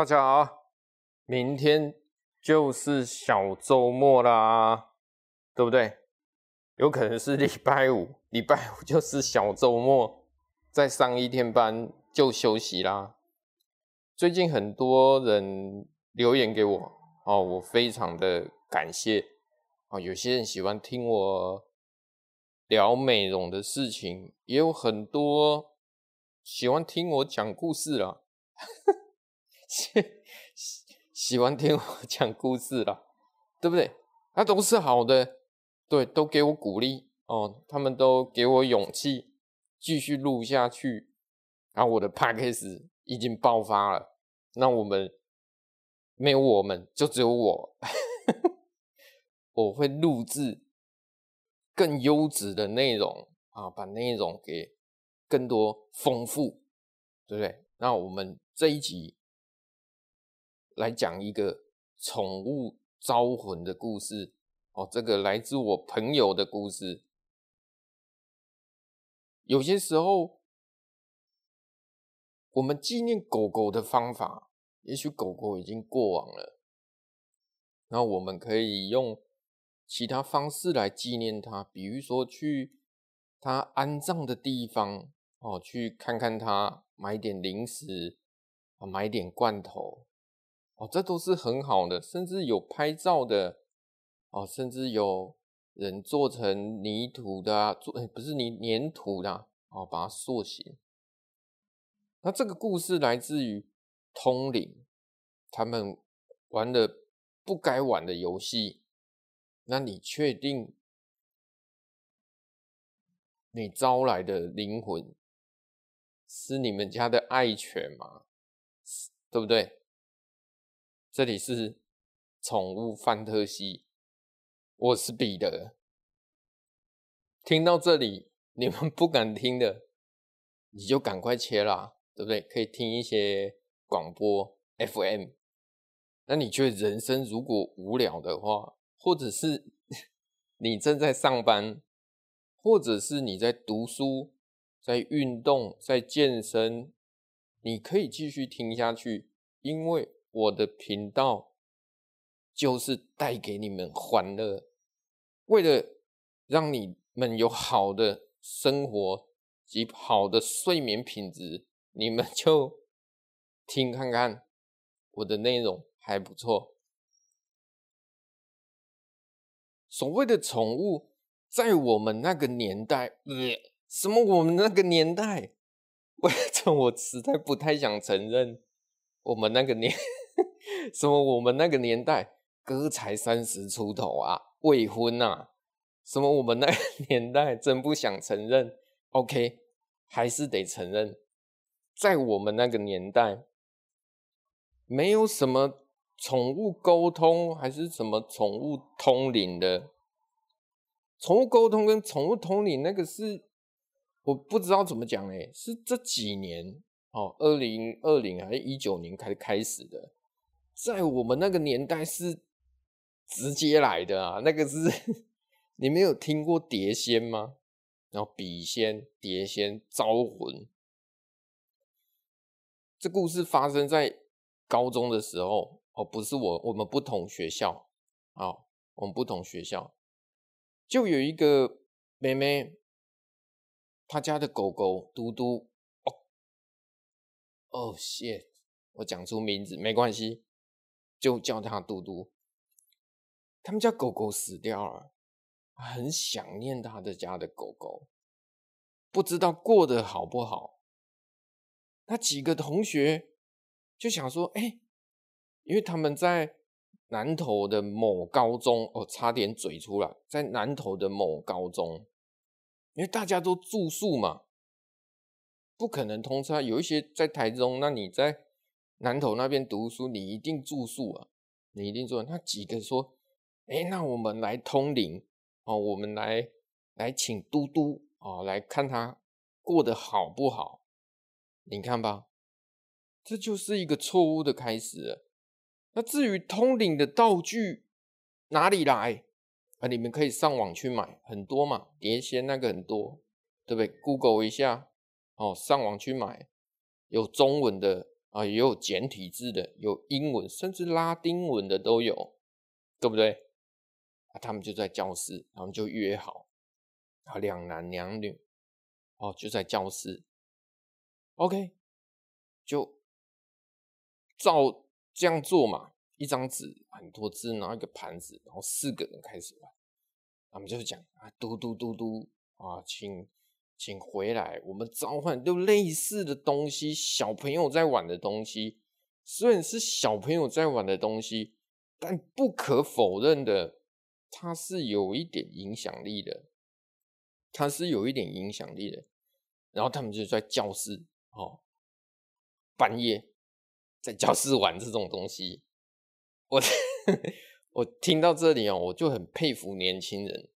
大家好，明天就是小周末啦，对不对？有可能是礼拜五，礼拜五就是小周末，再上一天班就休息啦。最近很多人留言给我，哦，我非常的感谢。哦，有些人喜欢听我聊美容的事情，也有很多喜欢听我讲故事啦。喜喜欢听我讲故事啦，对不对？那都是好的，对，都给我鼓励哦，他们都给我勇气继续录下去。然后我的 podcast 已经爆发了，那我们没有我们，就只有我，我会录制更优质的内容啊，把内容给更多丰富，对不对？那我们这一集。来讲一个宠物招魂的故事哦，这个来自我朋友的故事。有些时候，我们纪念狗狗的方法，也许狗狗已经过往了，那我们可以用其他方式来纪念它，比如说去它安葬的地方哦，去看看它，买点零食啊，买点罐头。哦，这都是很好的，甚至有拍照的哦，甚至有人做成泥土的啊，做，不是泥粘土的，哦，把它塑形。那这个故事来自于通灵，他们玩了不该玩的游戏。那你确定你招来的灵魂是你们家的爱犬吗？对不对？这里是宠物范特西，我是彼得。听到这里，你们不敢听的，你就赶快切啦，对不对？可以听一些广播 FM。那你觉得人生如果无聊的话，或者是 你正在上班，或者是你在读书、在运动、在健身，你可以继续听下去，因为。我的频道就是带给你们欢乐，为了让你们有好的生活及好的睡眠品质，你们 就听看看我的内容还不错。所谓的宠物，在我们那个年代，呃，什么我们那个年代？为什么我实在不太想承认我们那个年。什么？我们那个年代，哥才三十出头啊，未婚啊？什么？我们那个 年代，真不想承认。OK，还是得承认，在我们那个年代，没有什么宠物沟通，还是什么宠物通灵的。宠物沟通跟宠物通灵那个是，我不知道怎么讲哎，是这几年哦，二零二零还是一九年开开始的。在我们那个年代是直接来的啊，那个是 你没有听过碟仙吗？然后笔仙、碟仙招魂，这故事发生在高中的时候哦，不是我，我们不同学校啊，我们不同学校，就有一个妹妹，她家的狗狗嘟嘟，哦，哦，shit，我讲出名字没关系。就叫他嘟嘟。他们家狗狗死掉了，很想念他的家的狗狗，不知道过得好不好。那几个同学就想说：“哎，因为他们在南投的某高中，哦，差点嘴出来，在南投的某高中，因为大家都住宿嘛，不可能通车。有一些在台中，那你在。”南投那边读书，你一定住宿啊！你一定住。那几个说：“哎，那我们来通灵哦，我们来来请嘟嘟哦，来看他过得好不好？你看吧，这就是一个错误的开始了。那至于通灵的道具哪里来啊？你们可以上网去买，很多嘛，碟仙那个很多，对不对？Google 一下哦，上网去买，有中文的。啊，也有简体字的，有英文，甚至拉丁文的都有，对不对？啊，他们就在教室，然后就约好，啊，两男两女，哦，就在教室，OK，就照这样做嘛，一张纸，很多字，然后一个盘子，然后四个人开始玩，他们就讲啊，嘟嘟嘟嘟，啊，请。请回来，我们召唤都类似的东西，小朋友在玩的东西，虽然是小朋友在玩的东西，但不可否认的，它是有一点影响力的，它是有一点影响力的。然后他们就在教室哦，半夜在教室玩这种东西，我 我听到这里哦，我就很佩服年轻人。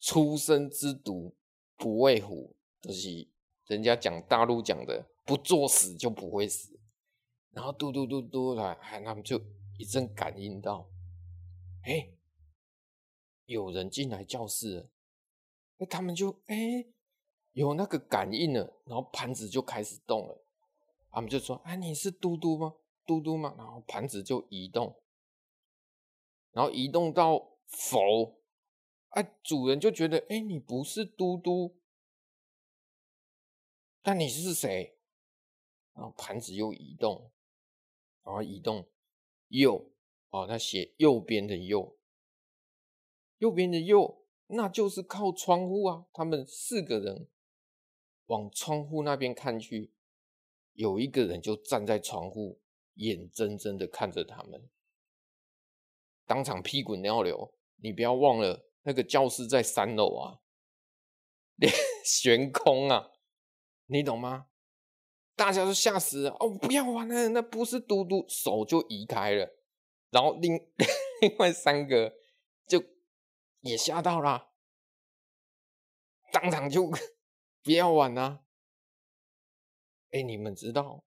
出生之犊不畏虎，就是人家讲大陆讲的，不作死就不会死。然后嘟嘟嘟嘟来，哎，他们就一阵感应到，哎，有人进来教室了，那他们就哎有那个感应了，然后盘子就开始动了。他们就说：“哎，你是嘟嘟吗？嘟嘟吗？”然后盘子就移动，然后移动到否。啊，主人就觉得，哎，你不是嘟嘟，那你是谁？然后盘子又移动，然后移动右，哦，他写右边的右，右边的右，那就是靠窗户啊。他们四个人往窗户那边看去，有一个人就站在窗户，眼睁睁的看着他们，当场屁滚尿流。你不要忘了。那个教室在三楼啊，连 悬空啊，你懂吗？大家都吓死了哦！不要玩了，那不是嘟嘟，手就移开了，然后另 另外三个就也吓到了，当场就 不要玩了。哎，你们知道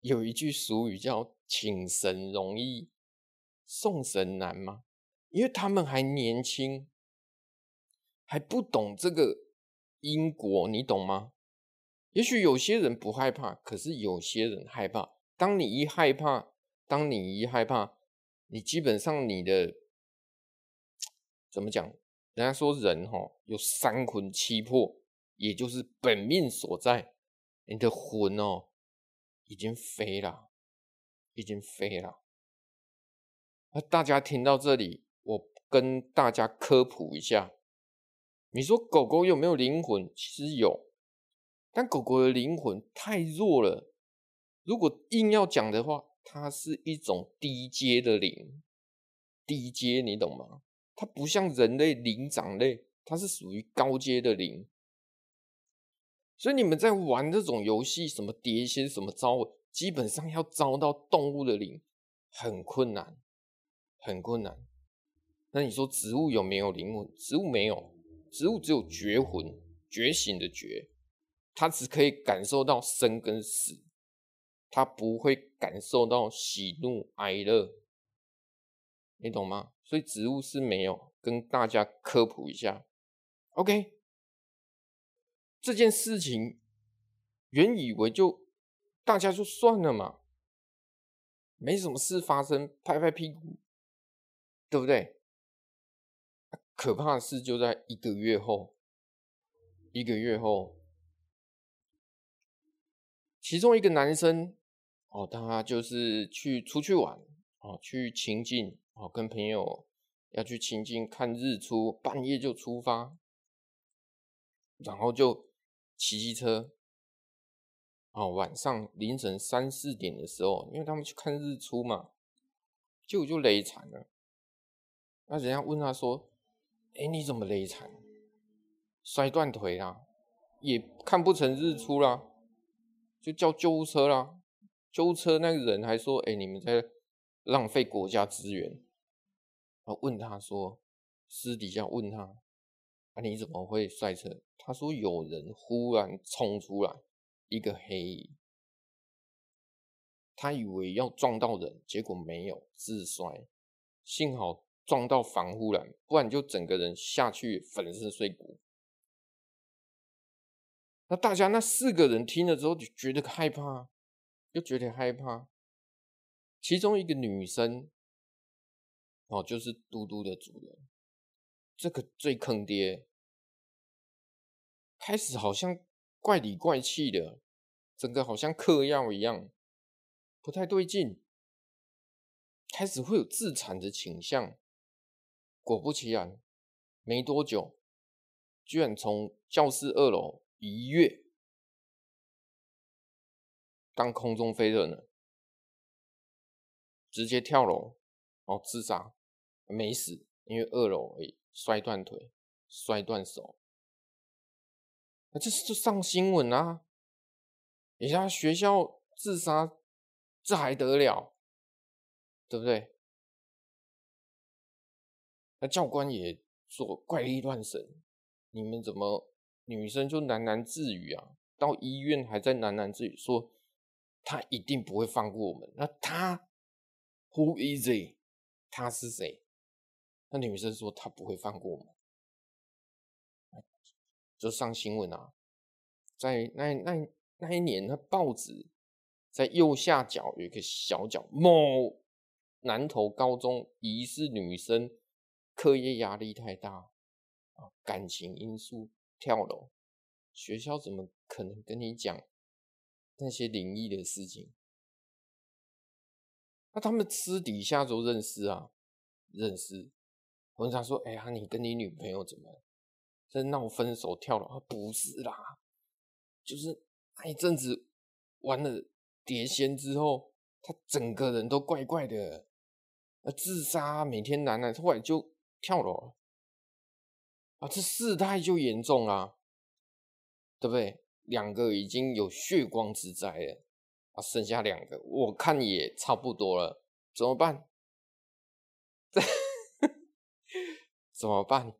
有一句俗语叫“请神容易送神难”吗？因为他们还年轻，还不懂这个因果，你懂吗？也许有些人不害怕，可是有些人害怕。当你一害怕，当你一害怕，你基本上你的怎么讲？人家说人哈有三魂七魄，也就是本命所在，你的魂哦已经飞了，已经飞了。那大家听到这里。跟大家科普一下，你说狗狗有没有灵魂？其实有，但狗狗的灵魂太弱了。如果硬要讲的话，它是一种低阶的灵，低阶你懂吗？它不像人类灵长类，它是属于高阶的灵。所以你们在玩这种游戏，什么碟仙、什么招，基本上要招到动物的灵，很困难，很困难。那你说植物有没有灵魂？植物没有，植物只有觉魂，觉醒的觉，它只可以感受到生跟死，它不会感受到喜怒哀乐，你懂吗？所以植物是没有，跟大家科普一下。OK，这件事情原以为就大家就算了嘛，没什么事发生，拍拍屁股，对不对？可怕的事就在一个月后，一个月后，其中一个男生哦，他就是去出去玩哦，去清境哦，跟朋友要去清境看日出，半夜就出发，然后就骑机车，哦，晚上凌晨三四点的时候，因为他们去看日出嘛，结果就累惨了。那人家问他说。哎，你怎么勒惨？摔断腿啦，也看不成日出啦，就叫救护车啦。救护车那个人还说：“哎，你们在浪费国家资源。”然后问他说：“私底下问他，啊，你怎么会摔车？”他说：“有人忽然冲出来，一个黑，他以为要撞到人，结果没有，自摔，幸好。”撞到防护栏，不然就整个人下去粉身碎骨。那大家那四个人听了之后就觉得害怕，就觉得害怕。其中一个女生，哦，就是嘟嘟的主人，这个最坑爹，开始好像怪里怪气的，整个好像嗑药一样，不太对劲，开始会有自残的倾向。果不其然，没多久，居然从教室二楼。一跃，当空中飞人了，直接跳楼哦，自杀，没死，因为二楼而已，摔断腿，摔断手，那这是上新闻啊！人家学校自杀，这还得了，对不对？那教官也说怪力乱神，你们怎么？女生就喃喃自语啊，到医院还在喃喃自语说，他一定不会放过我们。那他，Who is he？他是谁？那女生说他不会放过我们，就上新闻啊，在那那那一年，那报纸在右下角有一个小角，某南投高中疑似女生课业压力太大啊，感情因素。跳楼，学校怎么可能跟你讲那些灵异的事情？那他们私底下都认识啊，认识。我跟他说：“哎呀，你跟你女朋友怎么在闹分手跳楼？”啊，不是啦，就是那一阵子玩了碟仙之后，他整个人都怪怪的，自杀，每天男男，后来就跳楼。啊，这事态就严重啦，对不对？两个已经有血光之灾了，啊，剩下两个，我看也差不多了，怎么办？怎么办？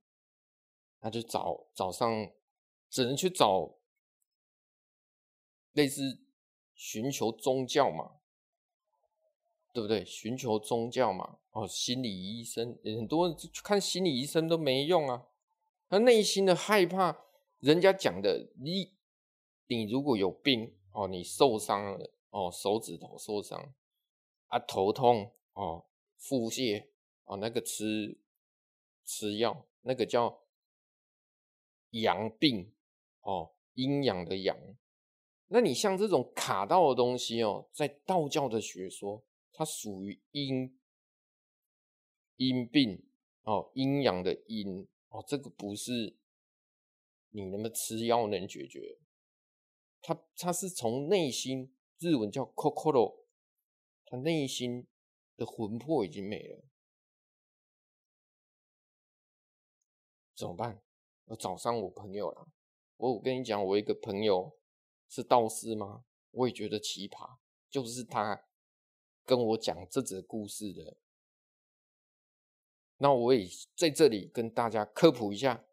那就找早上，只能去找类似寻求宗教嘛，对不对？寻求宗教嘛，哦，心理医生，很多人去看心理医生都没用啊。他内心的害怕，人家讲的，你你如果有病哦，你受伤了哦，手指头受伤啊，头痛哦，腹泻哦，那个吃吃药，那个叫阳病哦，阴阳的阳。那你像这种卡到的东西哦，在道教的学说，它属于阴阴病哦，阴阳的阴。哦，这个不是你那么吃药能解决，他他是从内心，日文叫 kokoro，他内心的魂魄已经没了，怎么办？我找上我朋友了。我我跟你讲，我一个朋友是道士吗？我也觉得奇葩，就是他跟我讲这则故事的。那我也在这里跟大家科普一下，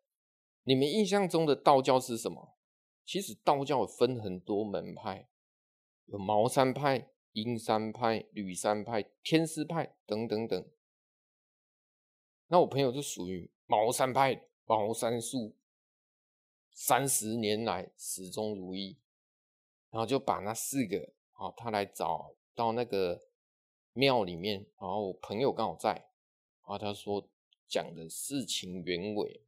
你们印象中的道教是什么？其实道教分很多门派，有茅山派、阴山派、吕山派、天师派等等等。那我朋友就属于茅山派，茅山术三十年来始终如一，然后就把那四个啊，他来找到那个庙里面，然后我朋友刚好在。啊，他说讲的事情原委，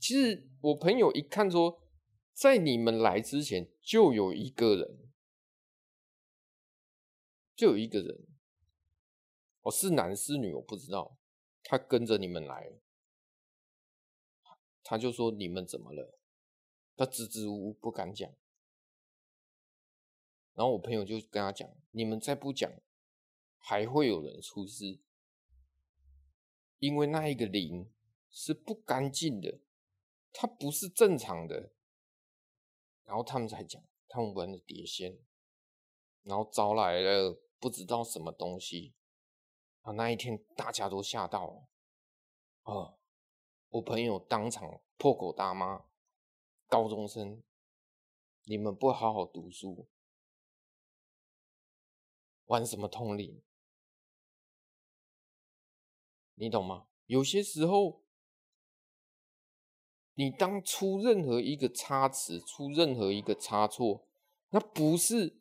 其实我朋友一看说，在你们来之前就有一个人，就有一个人，哦，是男是女我不知道，他跟着你们来，他就说你们怎么了？他支支吾吾不敢讲，然后我朋友就跟他讲，你们再不讲，还会有人出事。因为那一个灵是不干净的，它不是正常的。然后他们才讲，他们玩的碟仙，然后招来了不知道什么东西。啊，那一天大家都吓到了。啊，我朋友当场破口大骂：高中生，你们不好好读书，玩什么通灵？你懂吗？有些时候，你当出任何一个差池，出任何一个差错，那不是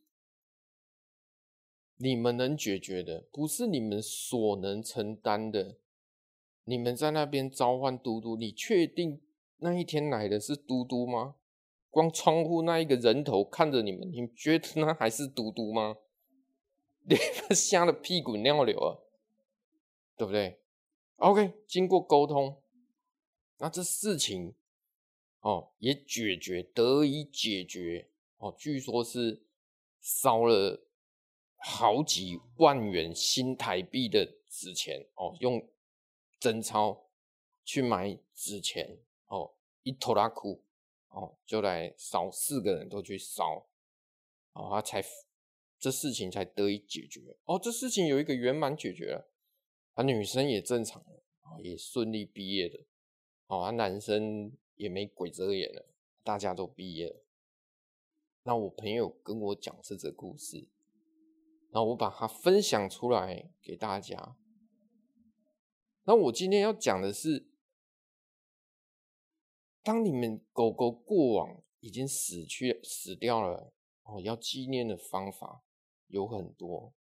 你们能解决的，不是你们所能承担的。你们在那边召唤嘟嘟，你确定那一天来的是嘟嘟吗？光窗户那一个人头看着你们，你觉得那还是嘟嘟吗？你们吓得屁滚尿流啊，对不对？OK，经过沟通，那这事情哦也解决，得以解决哦。据说是烧了好几万元新台币的纸钱哦，用。真钞去买纸钱哦，一拖拉库哦，就来烧，四个人都去烧，哦，他才这事情才得以解决哦，这事情有一个圆满解决了，啊，女生也正常了，也顺利毕业了，哦，啊，男生也没鬼遮眼了，大家都毕业了。那我朋友跟我讲这则故事，那我把它分享出来给大家。那我今天要讲的是，当你们狗狗过往已经死去、死掉了哦，要纪念的方法有很多。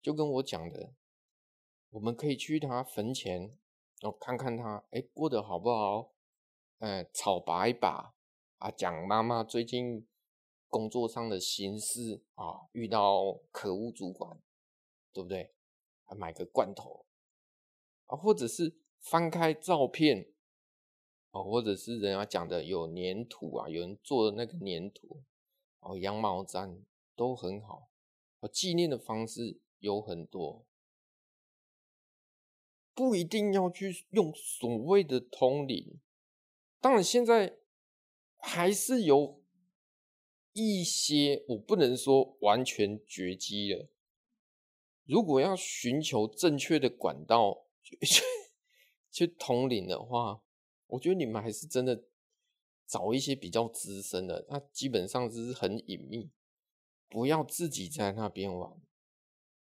就跟我讲的，我们可以去他坟前，哦，看看他，哎，过得好不好？哎，草拔一把啊，讲妈妈最近工作上的心事啊，遇到可恶主管，对不对？还买个罐头。啊，或者是翻开照片，哦，或者是人家讲的有粘土啊，有人做的那个粘土，哦，羊毛毡都很好。纪念的方式有很多，不一定要去用所谓的通灵。当然，现在还是有一些，我不能说完全绝迹了。如果要寻求正确的管道。去去通灵的话，我觉得你们还是真的找一些比较资深的，那基本上是很隐秘，不要自己在那边玩。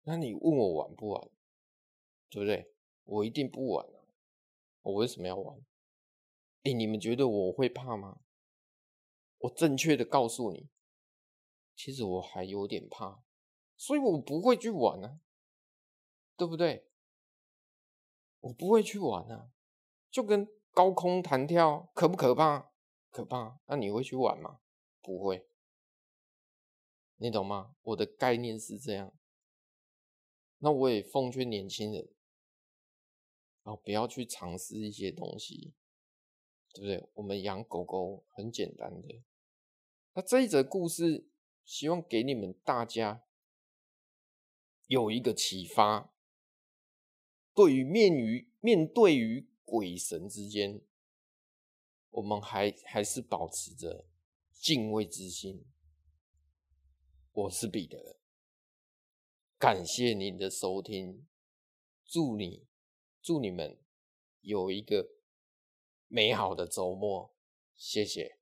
那你问我玩不玩，对不对？我一定不玩啊！我为什么要玩？哎，你们觉得我会怕吗？我正确的告诉你，其实我还有点怕，所以我不会去玩啊，对不对？我不会去玩啊，就跟高空弹跳可不可怕？可怕。那你会去玩吗？不会。你懂吗？我的概念是这样。那我也奉劝年轻人，啊，不要去尝试一些东西，对不对？我们养狗狗很简单的。那这一则故事，希望给你们大家有一个启发。对于面于面对于鬼神之间，我们还还是保持着敬畏之心。我是彼得，感谢您的收听，祝你祝你们有一个美好的周末，谢谢。